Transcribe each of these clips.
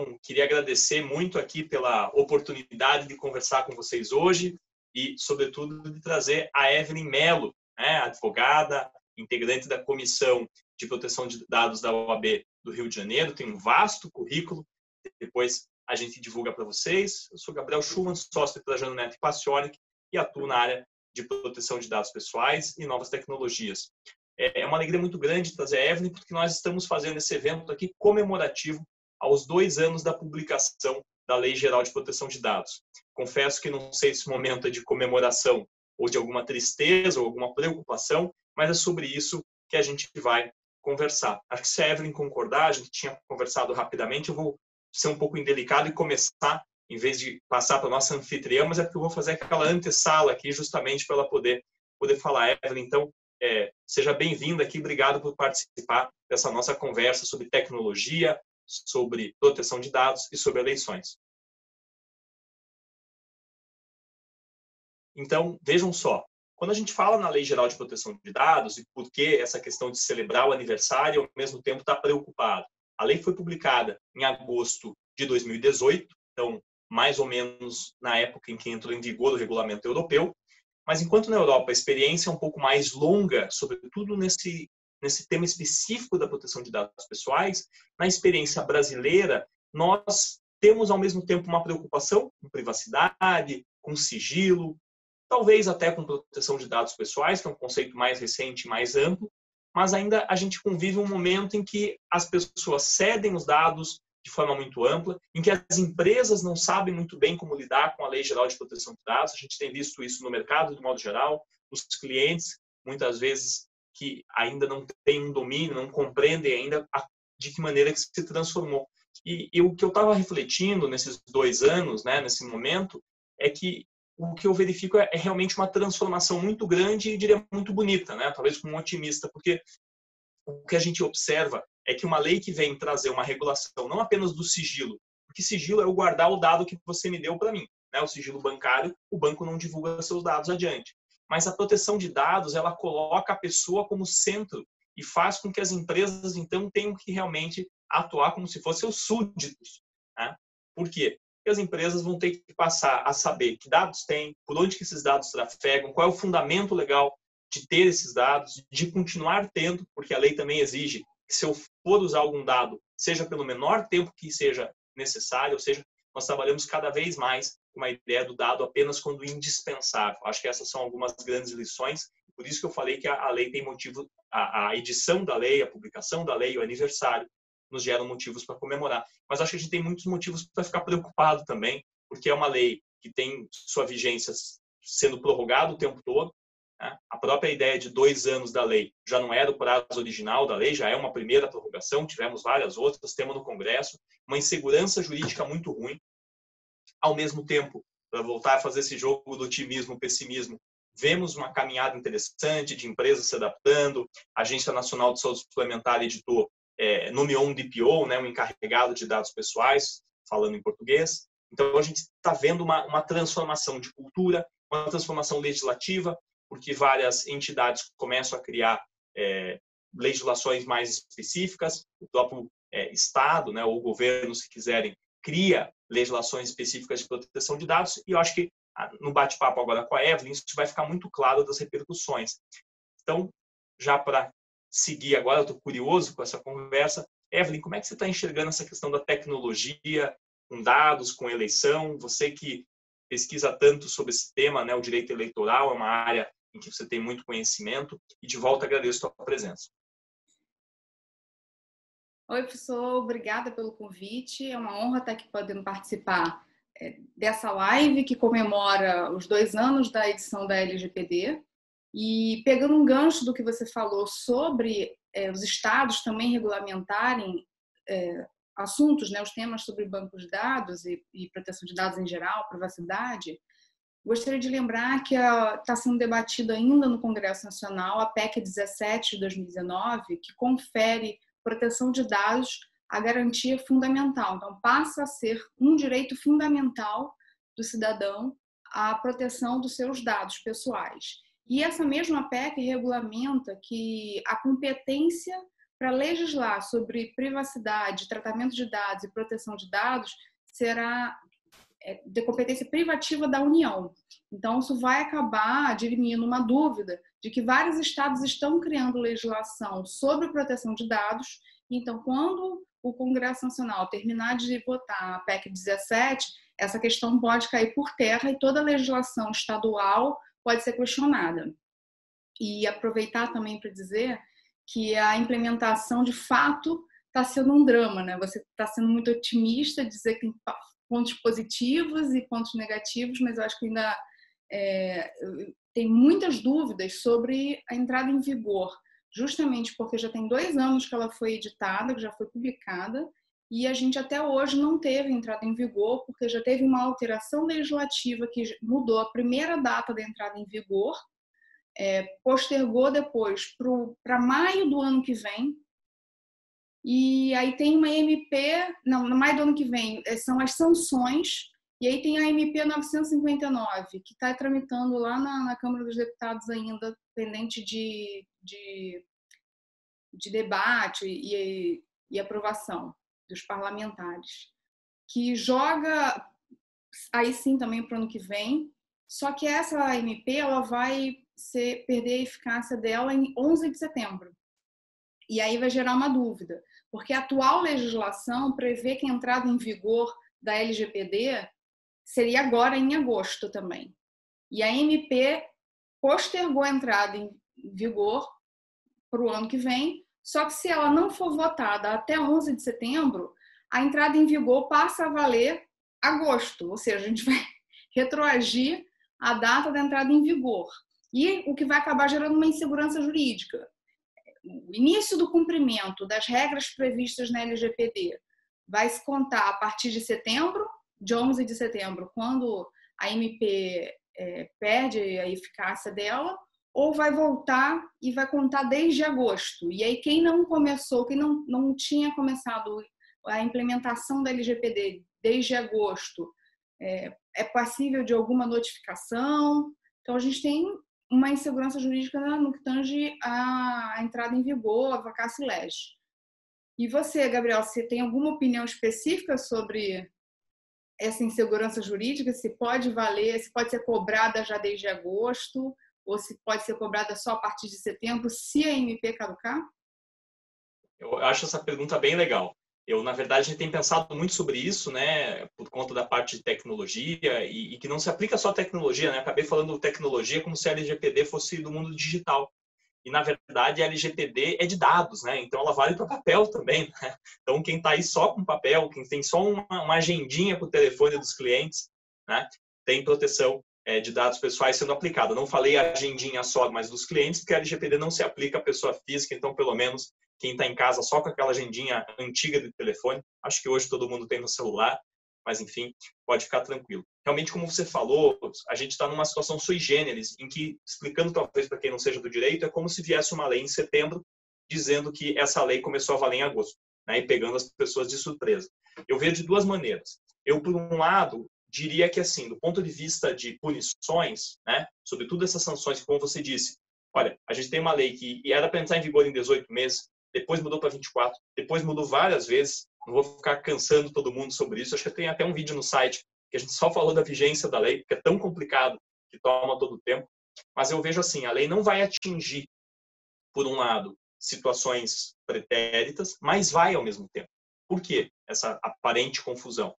Então, queria agradecer muito aqui pela oportunidade de conversar com vocês hoje e, sobretudo, de trazer a Evelyn Mello, né, advogada, integrante da Comissão de Proteção de Dados da OAB do Rio de Janeiro, tem um vasto currículo, depois a gente divulga para vocês. Eu sou Gabriel Schumann, sócio da Janonet Pacionic e atuo na área de proteção de dados pessoais e novas tecnologias. É, é uma alegria muito grande trazer a Evelyn, porque nós estamos fazendo esse evento aqui comemorativo aos dois anos da publicação da Lei Geral de Proteção de Dados. Confesso que não sei se o momento é de comemoração ou de alguma tristeza ou alguma preocupação, mas é sobre isso que a gente vai conversar. Acho que se a Evelyn concordar, a gente tinha conversado rapidamente, eu vou ser um pouco indelicado e começar, em vez de passar para a nossa anfitriã, mas é porque eu vou fazer aquela antessala aqui justamente para ela poder, poder falar. Evelyn, então, é, seja bem-vinda aqui, obrigado por participar dessa nossa conversa sobre tecnologia, sobre proteção de dados e sobre eleições. Então, vejam só, quando a gente fala na Lei Geral de Proteção de Dados e por que essa questão de celebrar o aniversário ao mesmo tempo estar tá preocupado, a lei foi publicada em agosto de 2018, então mais ou menos na época em que entrou em vigor o regulamento europeu, mas enquanto na Europa a experiência é um pouco mais longa, sobretudo nesse nesse tema específico da proteção de dados pessoais, na experiência brasileira, nós temos ao mesmo tempo uma preocupação com privacidade, com sigilo, talvez até com proteção de dados pessoais, que é um conceito mais recente, mais amplo, mas ainda a gente convive um momento em que as pessoas cedem os dados de forma muito ampla, em que as empresas não sabem muito bem como lidar com a Lei Geral de Proteção de Dados. A gente tem visto isso no mercado de modo geral, os clientes muitas vezes que ainda não têm um domínio, não compreendem ainda a, de que maneira que se transformou. E, e o que eu estava refletindo nesses dois anos, né, nesse momento, é que o que eu verifico é, é, realmente uma transformação muito grande e diria muito bonita, né? Talvez como um otimista, porque o que a gente observa é que uma lei que vem trazer uma regulação não apenas do sigilo, porque sigilo é o guardar o dado que você me deu para mim, né? O sigilo bancário, o banco não divulga seus dados adiante mas a proteção de dados ela coloca a pessoa como centro e faz com que as empresas então tenham que realmente atuar como se fossem os súditos. Né? Por quê? Porque as empresas vão ter que passar a saber que dados têm, por onde que esses dados trafegam, qual é o fundamento legal de ter esses dados, de continuar tendo, porque a lei também exige que se eu for usar algum dado, seja pelo menor tempo que seja necessário, ou seja, nós trabalhamos cada vez mais com a ideia do dado apenas quando indispensável. Acho que essas são algumas grandes lições. Por isso que eu falei que a, lei tem motivo, a, a edição da lei, a publicação da lei, o aniversário, nos geram motivos para comemorar. Mas acho que a gente tem muitos motivos para ficar preocupado também, porque é uma lei que tem sua vigência sendo prorrogada o tempo todo. Né? A própria ideia de dois anos da lei já não era o prazo original da lei, já é uma primeira prorrogação, tivemos várias outras, tema no Congresso, uma insegurança jurídica muito ruim. Ao mesmo tempo, para voltar a fazer esse jogo do otimismo, pessimismo, vemos uma caminhada interessante de empresas se adaptando. A Agência Nacional de Saúde Suplementar editou, é, nomeou um DPO, né, um encarregado de dados pessoais, falando em português. Então, a gente está vendo uma, uma transformação de cultura, uma transformação legislativa, porque várias entidades começam a criar é, legislações mais específicas, o próprio é, Estado, né, ou governo, se quiserem, cria legislações específicas de proteção de dados, e eu acho que ah, no bate-papo agora com a Evelyn, isso vai ficar muito claro das repercussões. Então, já para seguir agora, eu estou curioso com essa conversa. Evelyn, como é que você está enxergando essa questão da tecnologia com dados, com eleição? Você que pesquisa tanto sobre esse tema, né, o direito eleitoral é uma área em que você tem muito conhecimento. E de volta agradeço a sua presença. Oi, professor, obrigada pelo convite. É uma honra estar aqui podendo participar é, dessa live que comemora os dois anos da edição da LGPD. E pegando um gancho do que você falou sobre é, os estados também regulamentarem é, assuntos, né, os temas sobre bancos de dados e, e proteção de dados em geral, privacidade, Gostaria de lembrar que está sendo debatido ainda no Congresso Nacional a PEC 17 de 2019, que confere proteção de dados a garantia fundamental. Então, passa a ser um direito fundamental do cidadão a proteção dos seus dados pessoais. E essa mesma PEC regulamenta que a competência para legislar sobre privacidade, tratamento de dados e proteção de dados será de competência privativa da União. Então, isso vai acabar diminuindo uma dúvida de que vários estados estão criando legislação sobre proteção de dados. Então, quando o Congresso Nacional terminar de votar a PEC 17, essa questão pode cair por terra e toda a legislação estadual pode ser questionada. E aproveitar também para dizer que a implementação de fato está sendo um drama, né? Você está sendo muito otimista, dizer que tem pontos positivos e pontos negativos, mas eu acho que ainda é, tem muitas dúvidas sobre a entrada em vigor, justamente porque já tem dois anos que ela foi editada, que já foi publicada, e a gente até hoje não teve entrada em vigor, porque já teve uma alteração legislativa que mudou a primeira data da entrada em vigor, é, postergou depois para maio do ano que vem. E aí tem uma MP, não, no maio do ano que vem, é, são as sanções, e aí tem a MP 959, que está tramitando lá na, na, Câmara dos Deputados ainda, pendente de, de, de debate e, e aprovação dos parlamentares, que joga aí sim também para o ano que vem, só que essa MP ela vai ser, perder a eficácia dela em 11 de setembro. E aí vai gerar uma dúvida, porque a atual legislação prevê que a entrada em vigor da LGPD seria agora em agosto também. E a MP postergou a entrada em vigor para o ano que vem, só que se ela não for votada até 11 de setembro, a entrada em vigor passa a valer agosto, ou seja, a gente vai retroagir a data da entrada em vigor. E o que vai acabar gerando uma insegurança jurídica. O início do cumprimento das regras previstas na LGPD vai se contar a partir de setembro, de 11 de setembro, quando a MP é, perde a eficácia dela, ou vai voltar e vai contar desde agosto. E aí, quem não começou, quem não, não tinha começado a implementação da LGPD desde agosto, é, é passível de alguma notificação. Então, a gente tem uma insegurança jurídica no que tange a entrada em vigor, a vacácio lege. E você, Gabriel, você tem alguma opinião específica sobre essa insegurança jurídica? Se pode valer, se pode ser cobrada já desde agosto, ou se pode ser cobrada só a partir de setembro, se a MP caducar? Eu acho essa pergunta bem legal. Eu, na verdade, a gente tem pensado muito sobre isso, né, por conta da parte de tecnologia e, e que não se aplica só à tecnologia, né? Acabei falando tecnologia como se a LGPD fosse do mundo digital. E, na verdade, a LGPD é de dados, né? Então, ela vale para papel também, né? Então, quem está aí só com papel, quem tem só uma, uma agendinha com o telefone dos clientes, né? Tem proteção é, de dados pessoais sendo aplicada. Não falei agendinha só, mas dos clientes, porque a LGPD não se aplica à pessoa física, então, pelo menos, quem está em casa só com aquela agendinha antiga de telefone, acho que hoje todo mundo tem no celular, mas enfim, pode ficar tranquilo. Realmente, como você falou, a gente está numa situação sui generis, em que, explicando talvez para quem não seja do direito, é como se viesse uma lei em setembro dizendo que essa lei começou a valer em agosto, né, e pegando as pessoas de surpresa. Eu vejo de duas maneiras. Eu, por um lado, diria que, assim, do ponto de vista de punições, né, sobretudo essas sanções, como você disse, olha, a gente tem uma lei que era para entrar em vigor em 18 meses, depois mudou para 24, depois mudou várias vezes. Não vou ficar cansando todo mundo sobre isso. Acho que tem até um vídeo no site que a gente só falou da vigência da lei, que é tão complicado que toma todo o tempo. Mas eu vejo assim, a lei não vai atingir, por um lado, situações pretéritas, mas vai ao mesmo tempo. Por quê? Essa aparente confusão.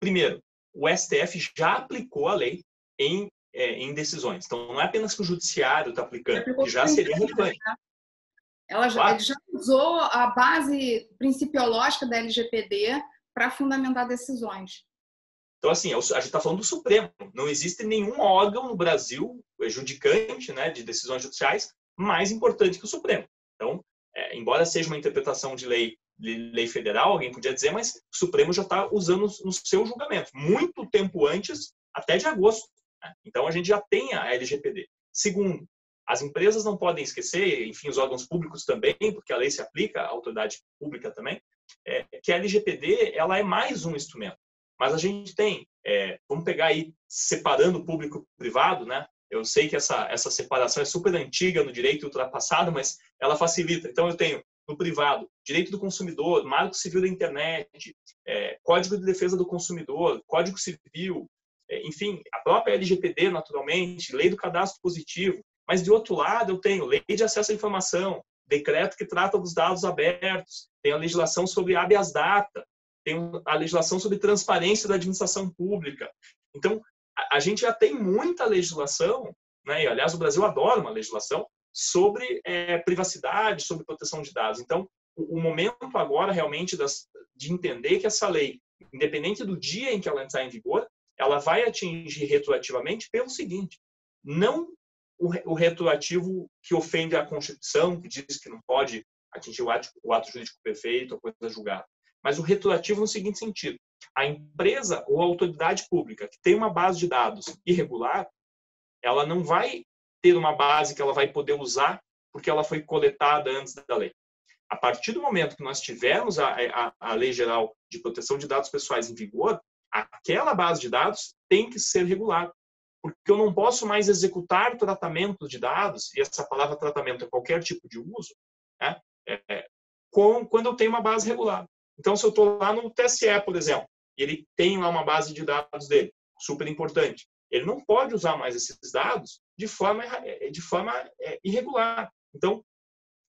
Primeiro, o STF já aplicou a lei em, é, em decisões. Então, não é apenas que o judiciário está aplicando, que já seria relevante. Ela já, já usou a base principiológica da LGPD para fundamentar decisões. Então, assim, a gente está falando do Supremo. Não existe nenhum órgão no Brasil judicante né, de decisões judiciais mais importante que o Supremo. Então, é, embora seja uma interpretação de lei, de lei federal, alguém podia dizer, mas o Supremo já está usando no seu julgamento, muito tempo antes, até de agosto. Né? Então, a gente já tem a LGPD. Segundo, as empresas não podem esquecer, enfim, os órgãos públicos também, porque a lei se aplica à autoridade pública também, é, que a LGPD ela é mais um instrumento. Mas a gente tem, é, vamos pegar aí separando público privado, né? Eu sei que essa essa separação é super antiga no direito ultrapassado, mas ela facilita. Então eu tenho no privado, direito do consumidor, marco civil da internet, é, código de defesa do consumidor, código civil, é, enfim, a própria LGPD, naturalmente, lei do cadastro positivo. Mas, de outro lado, eu tenho lei de acesso à informação, decreto que trata dos dados abertos, tem a legislação sobre habeas data, tem a legislação sobre transparência da administração pública. Então, a, gente já tem muita legislação, né? e aliás, o Brasil adora uma legislação sobre é, privacidade, sobre proteção de dados. Então, o, o momento agora realmente das, de entender que essa lei, independente do dia em que ela entrar em vigor, ela vai atingir retroativamente pelo seguinte: não o, retroativo que ofende a Constituição, que diz que não pode atingir o ato, o ato jurídico perfeito, a coisa julgada, mas o retroativo no seguinte sentido: a empresa ou a autoridade pública que tem uma base de dados irregular, ela não vai ter uma base que ela vai poder usar porque ela foi coletada antes da lei. A partir do momento que nós tivermos a, a, a Lei Geral de Proteção de Dados Pessoais em vigor, aquela base de dados tem que ser regulada. Porque eu não posso mais executar tratamento de dados, e essa palavra tratamento é qualquer tipo de uso, né? É, é com, quando eu tenho uma base regulada. Então, se eu estou lá no TSE, por exemplo, e ele tem lá uma base de dados dele, super importante, ele não pode usar mais esses dados de forma, de forma é, irregular. Então,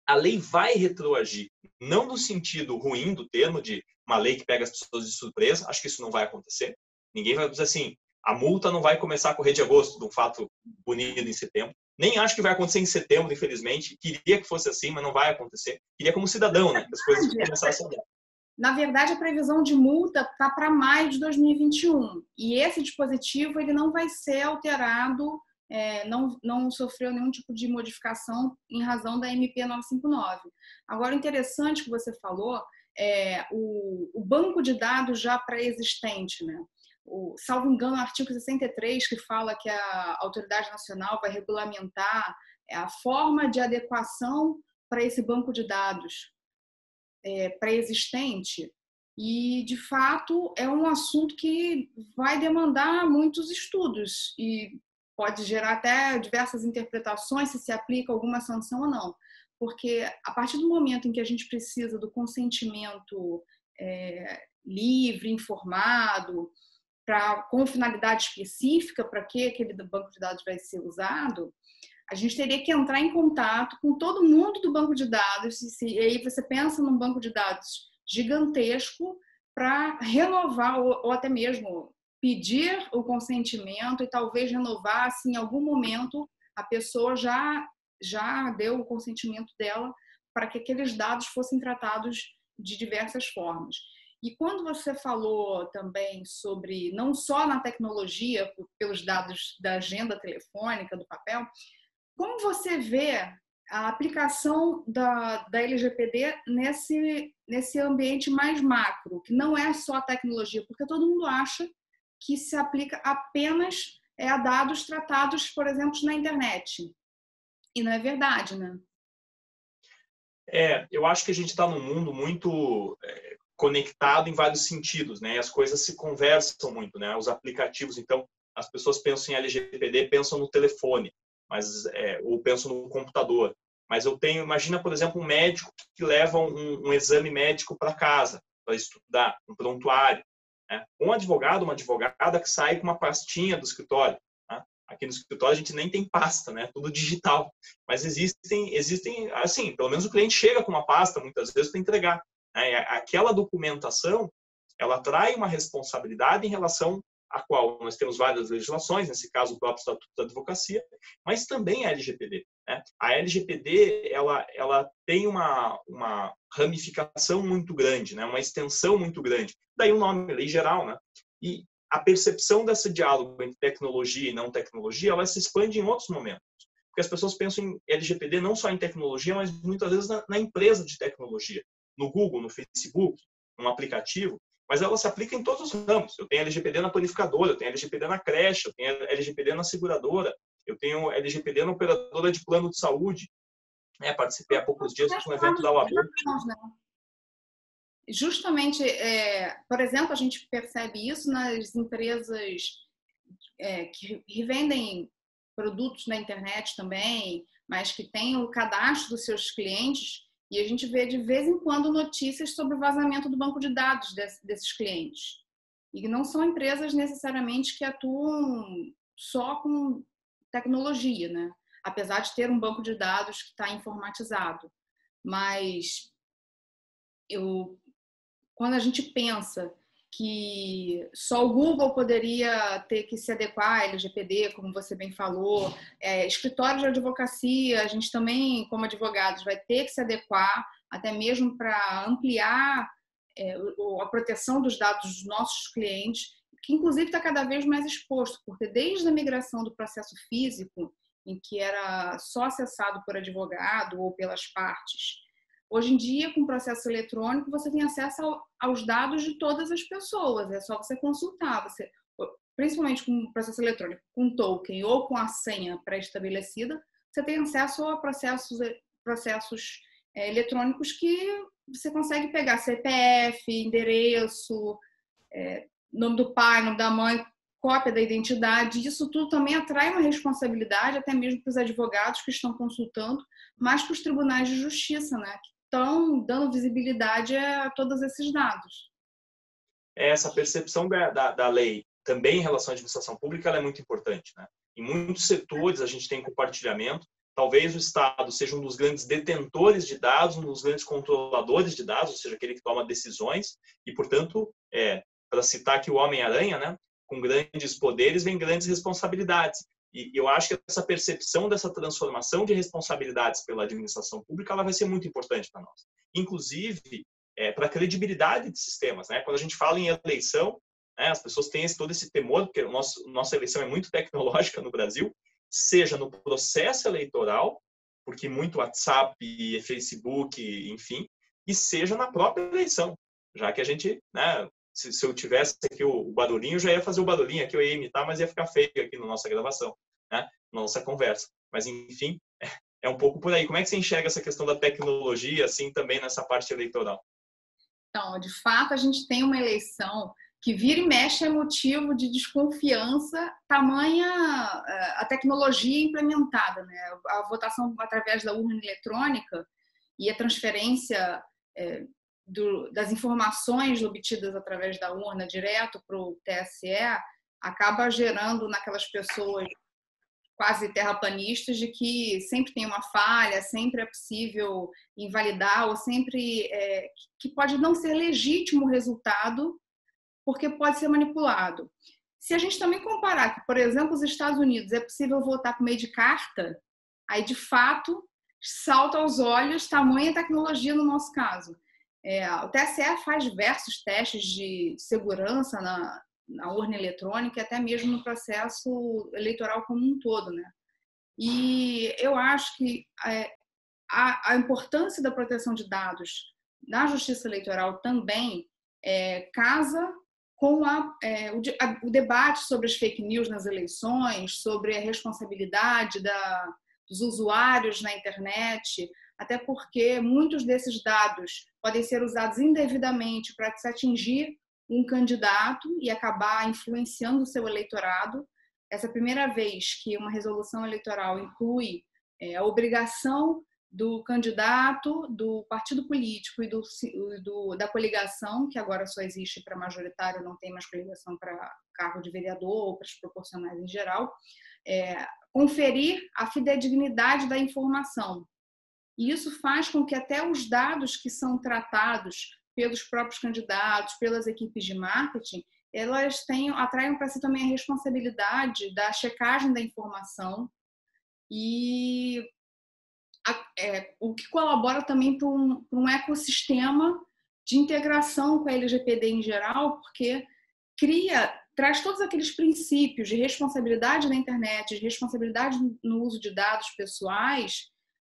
a lei vai retroagir, não no sentido ruim do termo de uma lei que pega as pessoas de surpresa, acho que isso não vai acontecer. Ninguém vai dizer assim, a multa não vai começar a correr de agosto, de um fato bonito em setembro. Nem acho que vai acontecer em setembro, infelizmente. Queria que fosse assim, mas não vai acontecer. Queria como cidadão, né? Que as coisas começassem a mudar. Na verdade, a previsão de multa está para maio de 2021 e esse dispositivo ele não vai ser alterado, é, não, não sofreu nenhum tipo de modificação em razão da MP 959. Agora, o interessante que você falou é o, o banco de dados já pré-existente, né? O, salvo engano, o artigo 63, que fala que a autoridade nacional vai regulamentar é, a forma de adequação para esse banco de dados é, pré-existente e, de fato, é um assunto que vai demandar muitos estudos e pode gerar até diversas interpretações se se aplica alguma sanção ou não. Porque a partir do momento em que a gente precisa do consentimento é, livre, informado, pra, com finalidade específica para que aquele banco de dados vai ser usado, a gente teria que entrar em contato com todo mundo do banco de dados, e aí você pensa num banco de dados gigantesco para renovar ou, até mesmo pedir o consentimento e talvez renovar se em algum momento a pessoa já já deu o consentimento dela para que aqueles dados fossem tratados de diversas formas. E quando você falou também sobre não só na tecnologia, pelos dados da agenda telefônica, do papel, como você vê a aplicação da, da LGPD nesse, nesse ambiente mais macro, que não é só a tecnologia, porque todo mundo acha que se aplica apenas é, a dados tratados, por exemplo, na internet. E não é verdade, né? É, eu acho que a gente está num mundo muito é, conectado em vários sentidos, né? As coisas se conversam muito, né? Os aplicativos, então, as pessoas pensam em LGPD, pensam no telefone mas é, ou penso no computador. Mas eu tenho, imagina, por exemplo, um médico que leva um, um exame médico para casa para estudar, um prontuário. Né? Um advogado, uma advogada que sai com uma pastinha do escritório. Né? Aqui no escritório a gente nem tem pasta, né? Tudo digital. Mas existem, existem, assim, pelo menos o cliente chega com uma pasta muitas vezes para entregar. Né? Aquela documentação, ela traz uma responsabilidade em relação a qual nós temos várias legislações, nesse caso o próprio Estatuto da Advocacia, mas também a LGPD. Né? A LGPD ela, ela tem uma, uma ramificação muito grande, né? uma extensão muito grande. Daí o nome, lei geral. Né? E a percepção desse diálogo entre tecnologia e não tecnologia, ela se expande em outros momentos. Porque as pessoas pensam em LGPD não só em tecnologia, mas muitas vezes na, na empresa de tecnologia. No Google, no Facebook, num aplicativo, mas ela se aplica em todos os ramos. Eu tenho LGPD na panificadora, eu tenho LGPD na creche, eu tenho LGPD na seguradora, eu tenho LGPD na operadora de plano de saúde. É, participei há poucos dias de um evento da UAB. Justamente, é, por exemplo, a gente percebe isso nas empresas é, que revendem produtos na internet também, mas que têm o cadastro dos seus clientes E a gente vê de vez em quando notícias sobre o vazamento do banco de dados desses clientes. E não são empresas necessariamente que atuam só com tecnologia, né? Apesar de ter um banco de dados que está informatizado. Mas eu, quando a gente pensa que só o Google poderia ter que se adequar à LGPD, como você bem falou. É, escritórios de advocacia, a gente também, como advogados, vai ter que se adequar, até mesmo para ampliar é, a proteção dos dados dos nossos clientes, que inclusive está cada vez mais exposto, porque desde a migração do processo físico, em que era só acessado por advogado ou pelas partes, Hoje em dia, com o processo eletrônico, você tem acesso aos dados de todas as pessoas. É só você consultar. Você, principalmente com o processo eletrônico, com token ou com a senha pré-estabelecida, você tem acesso a processos, processos é, eletrônicos que você consegue pegar CPF, endereço, é, nome do pai, nome da mãe, cópia da identidade. Isso tudo também atrai uma responsabilidade, até mesmo para os advogados que estão consultando, mas para os tribunais de justiça, né, estão dando visibilidade a todos esses dados. Essa percepção da, da, da lei também em relação à administração pública é muito importante. Né? Em muitos setores a gente tem compartilhamento. Talvez o Estado seja um dos grandes detentores de dados, um dos grandes controladores de dados, ou seja, aquele que toma decisões. E, portanto, é, para citar aqui o Homem-Aranha, né? com grandes poderes vem grandes responsabilidades. E eu acho que essa percepção dessa transformação de responsabilidades pela administração pública ela vai ser muito importante para nós. Inclusive, é, para a credibilidade de sistemas. Né? Quando a gente fala em eleição, né, as pessoas têm esse, todo esse temor, porque o nosso, nossa eleição é muito tecnológica no Brasil, seja no processo eleitoral, porque muito WhatsApp, Facebook, enfim, e seja na própria eleição, já que a gente, né, se, se eu tivesse aqui o, o, barulhinho, eu já ia fazer o barulhinho aqui, eu ia imitar, mas ia ficar feio aqui na nossa gravação, né? Na nossa conversa. Mas, enfim, é, um pouco por aí. Como é que você enxerga essa questão da tecnologia, assim, também nessa parte eleitoral? Então, de fato, a gente tem uma eleição que vira e mexe é motivo de desconfiança, tamanha é, a tecnologia implementada, né? A votação através da urna eletrônica e a transferência é, do, das informações obtidas através da urna direto para o TSE acaba gerando naquelas pessoas quase terraplanistas de que sempre tem uma falha, sempre é possível invalidar ou sempre é, que pode não ser legítimo o resultado porque pode ser manipulado. Se a gente também comparar que, por exemplo, os Estados Unidos é possível votar por meio de carta, aí de fato salta aos olhos tamanha tecnologia no nosso caso. É, o TSE faz diversos testes de segurança na, na urna eletrônica e até mesmo no processo eleitoral como um todo, né? E eu acho que é, a, a, importância da proteção de dados na justiça eleitoral também é, casa com a, é, o, a, o, debate sobre as fake news nas eleições, sobre a responsabilidade da, dos usuários na internet, até porque muitos desses dados podem ser usados indevidamente para se atingir um candidato e acabar influenciando o seu eleitorado. Essa primeira vez que uma resolução eleitoral inclui é, a obrigação do candidato, do partido político e do, do, da coligação, que agora só existe para majoritário, não tem mais coligação para cargo de vereador ou para os proporcionais em geral, é, conferir a fidedignidade da informação, e isso faz com que até os dados que são tratados pelos próprios candidatos, pelas equipes de marketing, elas tenham, atraiam para si também a responsabilidade da checagem da informação e a, é, o que colabora também para um, um ecossistema de integração com a LGPD em geral, porque cria, traz todos aqueles princípios de responsabilidade na internet, de responsabilidade no uso de dados pessoais,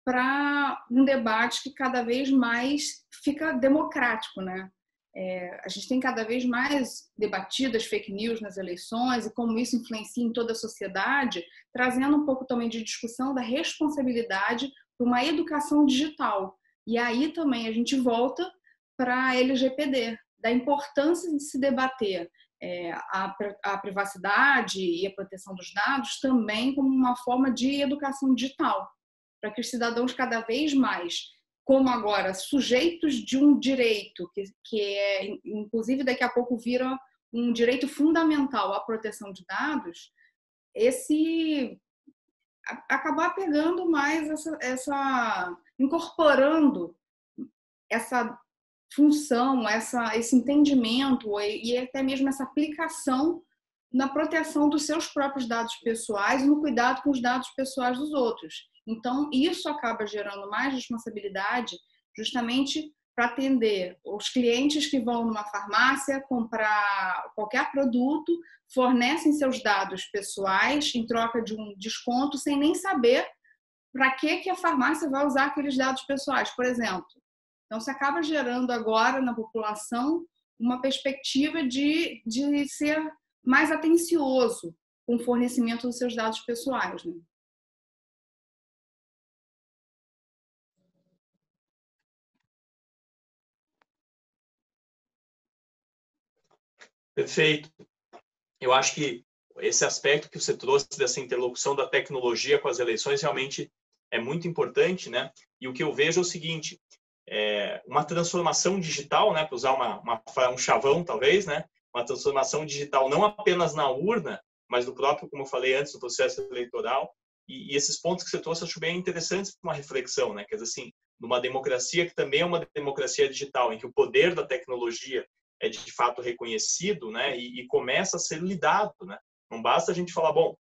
para um debate que cada vez mais fica democrático, né? É, a gente tem cada vez mais debatido as fake news nas eleições e como isso influencia em toda a sociedade, trazendo um pouco também de discussão da responsabilidade para uma educação digital. E aí também a gente volta para a LGPD, da importância de se debater é, a, a privacidade e a proteção dos dados também como uma forma de educação digital para que os cidadãos cada vez mais como agora sujeitos de um direito, que, que é, inclusive daqui a pouco vira um direito fundamental à proteção de dados, esse acabar pegando mais essa, essa incorporando essa função, essa, esse entendimento e até mesmo essa aplicação na proteção dos seus próprios dados pessoais e no cuidado com os dados pessoais dos outros. Então, isso acaba gerando mais responsabilidade justamente para atender os clientes que vão numa farmácia comprar qualquer produto, fornecem seus dados pessoais em troca de um desconto sem nem saber para que, que a farmácia vai usar aqueles dados pessoais, por exemplo. Então, se acaba gerando agora na população uma perspectiva de, de ser mais atencioso com o fornecimento dos seus dados pessoais. Né? Perfeito. Eu acho que esse aspecto que você trouxe dessa interlocução da tecnologia com as eleições realmente é muito importante, né? E o que eu vejo é o seguinte: é uma transformação digital, né? Para usar uma, uma, um chavão, talvez, né? Uma transformação digital não apenas na urna, mas no próprio, como eu falei antes, do processo eleitoral. E, e esses pontos que você trouxe, acho bem interessantes para uma reflexão, né? Quer dizer, assim, numa democracia que também é uma democracia digital, em que o poder da tecnologia é de fato reconhecido, né? E, e começa a ser lidado, né? Não basta a gente falar, bom,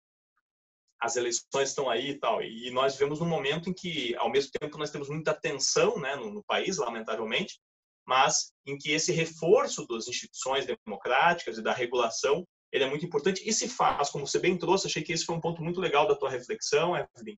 as eleições estão aí e tal. E nós vivemos num momento em que, ao mesmo tempo, nós temos muita tensão né, no, no, país, lamentavelmente, mas em que esse reforço das instituições democráticas e da regulação ele é muito importante e se faz, como você bem trouxe, achei que esse foi um ponto muito legal da tua reflexão, Evelyn,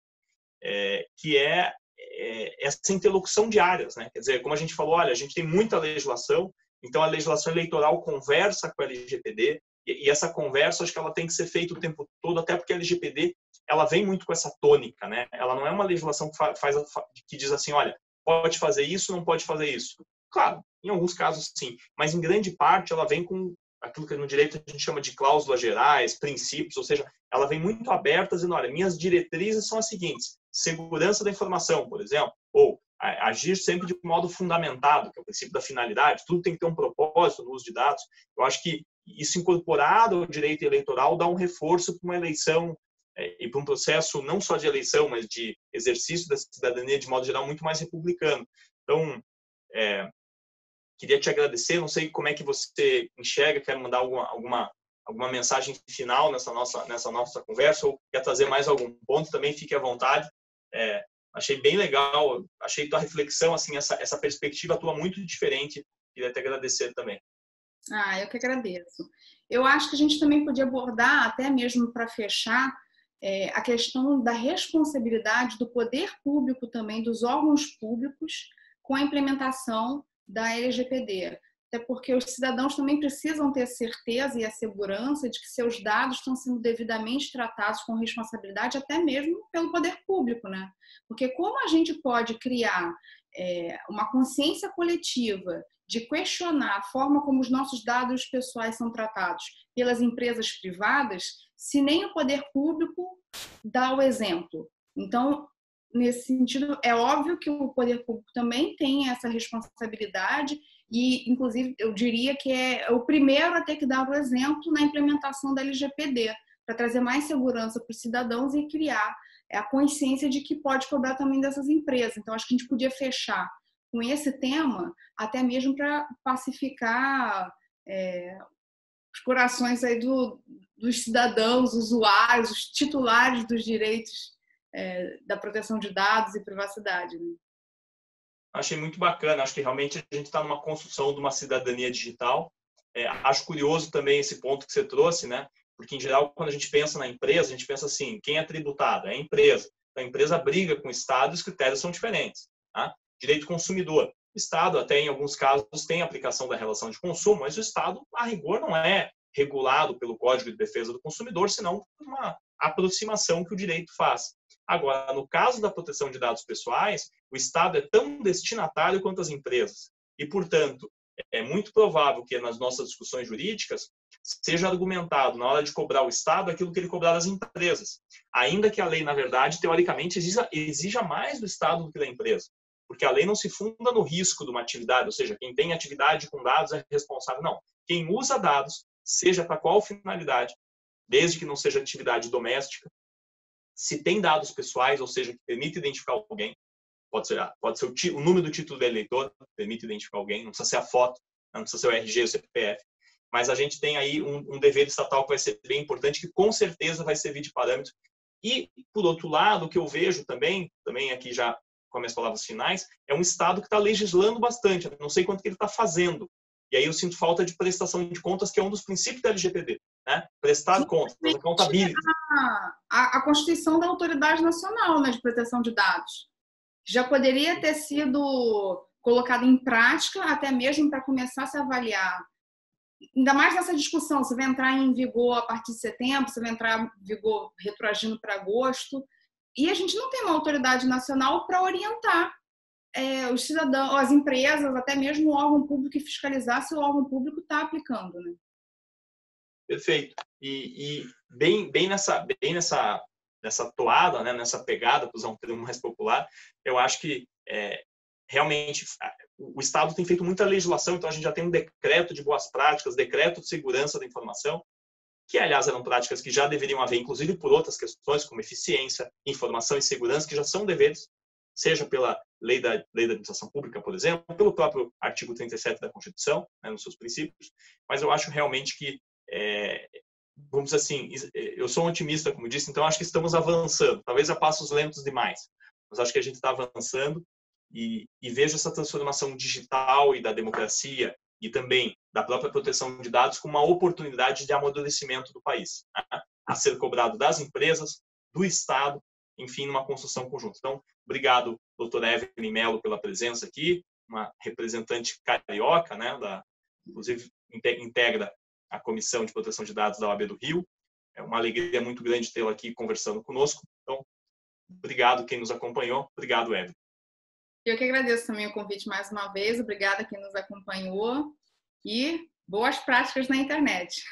é, que é, é, essa interlocução de áreas. Né? Quer dizer, como a gente falou, olha, a gente tem muita legislação, então a legislação eleitoral conversa com a LGPD, e, e essa conversa acho que ela tem que ser feita o tempo todo, até porque a LGPD ela vem muito com essa tônica, né? Ela não é uma legislação que faz que diz assim, olha, pode fazer isso, não pode fazer isso. Claro, em alguns casos sim, mas em grande parte ela vem com aquilo que no direito a gente chama de cláusulas gerais, princípios, ou seja, ela vem muito aberta dizendo, olha, minhas diretrizes são as seguintes: segurança da informação, por exemplo, ou agir sempre de modo fundamentado, que é o princípio da finalidade, tudo tem que ter um propósito no uso de dados. Eu acho que isso incorporado ao direito eleitoral dá um reforço para uma eleição é, e para um processo não só de eleição, mas de exercício da cidadania de modo geral muito mais republicano. Então, é, queria te agradecer. Não sei como é que você enxerga, quer mandar alguma, alguma, alguma mensagem final nessa nossa, nessa nossa conversa ou quer trazer mais algum ponto, também fique à vontade. É, achei bem legal, achei tua reflexão, assim, essa, essa perspectiva tua muito diferente. Queria te agradecer também. Ah, eu que agradeço. Eu acho que a gente também podia abordar, até mesmo para fechar, é, a questão da responsabilidade do poder público também, dos órgãos públicos, com a implementação da LGPD. Até porque os cidadãos também precisam ter certeza e a segurança de que seus dados estão sendo devidamente tratados com responsabilidade, até mesmo pelo poder público, né? Porque como a gente pode criar é, uma consciência coletiva de questionar a forma como os nossos dados pessoais são tratados pelas empresas privadas, se nem o poder público dá o exemplo. Então, nesse sentido, é óbvio que o poder público também tem essa responsabilidade e, inclusive, eu diria que é o primeiro a ter que dar o exemplo na implementação da LGPD, para trazer mais segurança para os cidadãos e criar a consciência de que pode cobrar também dessas empresas. Então, acho que a gente podia fechar com esse tema, até mesmo para pacificar é, os corações aí do, dos cidadãos, usuários, os titulares dos direitos é, da proteção de dados e privacidade. Né? Achei muito bacana. Acho que realmente a gente está numa construção de uma cidadania digital. É, acho curioso também esse ponto que você trouxe, né? Porque, em geral, quando a gente pensa na empresa, a gente pensa assim: quem é tributado? É a empresa. Então, a empresa briga com o Estado e os critérios são diferentes. Tá? Direito consumidor. O Estado, até em alguns casos, tem aplicação da relação de consumo, mas o Estado, a rigor, não é regulado pelo Código de Defesa do Consumidor, senão uma aproximação que o direito faz. Agora, no caso da proteção de dados pessoais, o Estado é tão destinatário quanto as empresas. E, portanto, é muito provável que nas nossas discussões jurídicas seja argumentado na hora de cobrar o Estado aquilo que ele cobrar das empresas. Ainda que a lei, na verdade, teoricamente, exija, exija mais do Estado do que da empresa. porque a lei não se funda no risco de uma atividade, ou seja, quem tem atividade com dados é responsável. Não. Quem usa dados, seja para qual finalidade, desde que não seja atividade doméstica, se tem dados pessoais, ou seja, que permite identificar alguém, pode ser, pode ser o, o número do título do eleitor, permite identificar alguém, não precisa ser a foto, não precisa ser o RG, o CPF, mas a gente tem aí um, um, dever estatal que vai ser bem importante, que com certeza vai servir de parâmetro. E, por outro lado, o que eu vejo também, também aqui já com as minhas palavras finais, é um Estado que está legislando bastante, não sei quanto que ele está fazendo. E aí eu sinto falta de prestação de contas, que é um dos princípios da LGPD, né? Prestar contas, accountability. A, a Constituição da Autoridade Nacional né, de Proteção de Dados já poderia ter sido colocado em prática, até mesmo para começar a se avaliar ainda mais nessa discussão, se vai entrar em vigor a partir de setembro, se vai entrar em vigor retroagindo para agosto, e a gente não tem uma autoridade nacional para orientar é, os cidadãos, as empresas, até mesmo o órgão público que fiscalizar se o órgão público está aplicando, né? Perfeito. E, e, bem, bem nessa, bem nessa, nessa toada, né, nessa pegada, para usar um termo mais popular, eu acho que é, realmente o Estado tem feito muita legislação, então a gente já tem um decreto de boas práticas, decreto de segurança da informação, que aliás eram práticas que já deveriam haver, inclusive por outras questões como eficiência, informação e segurança, que já são deveres, seja pela lei da, lei da administração pública, por exemplo, pelo próprio artigo 37 da Constituição, né, nos seus princípios, mas eu acho realmente que, é, vamos dizer assim, eu sou um otimista, como disse, então acho que estamos avançando, talvez a passos lentos demais, mas acho que a gente está avançando e, e vejo essa transformação digital e da democracia e também da própria proteção de dados como uma oportunidade de amadurecimento do país, né? a ser cobrado das empresas, do Estado, enfim, numa construção conjunta. Então, obrigado, doutora Evelyn Mello, pela presença aqui, uma representante carioca, né, da, inclusive integra a Comissão de Proteção de Dados da OAB do Rio. É uma alegria muito grande tê-la aqui conversando conosco. Então, obrigado quem nos acompanhou. Obrigado, Evelyn. Eu que agradeço também o convite mais uma vez. Obrigada quem nos acompanhou e boas práticas na internet.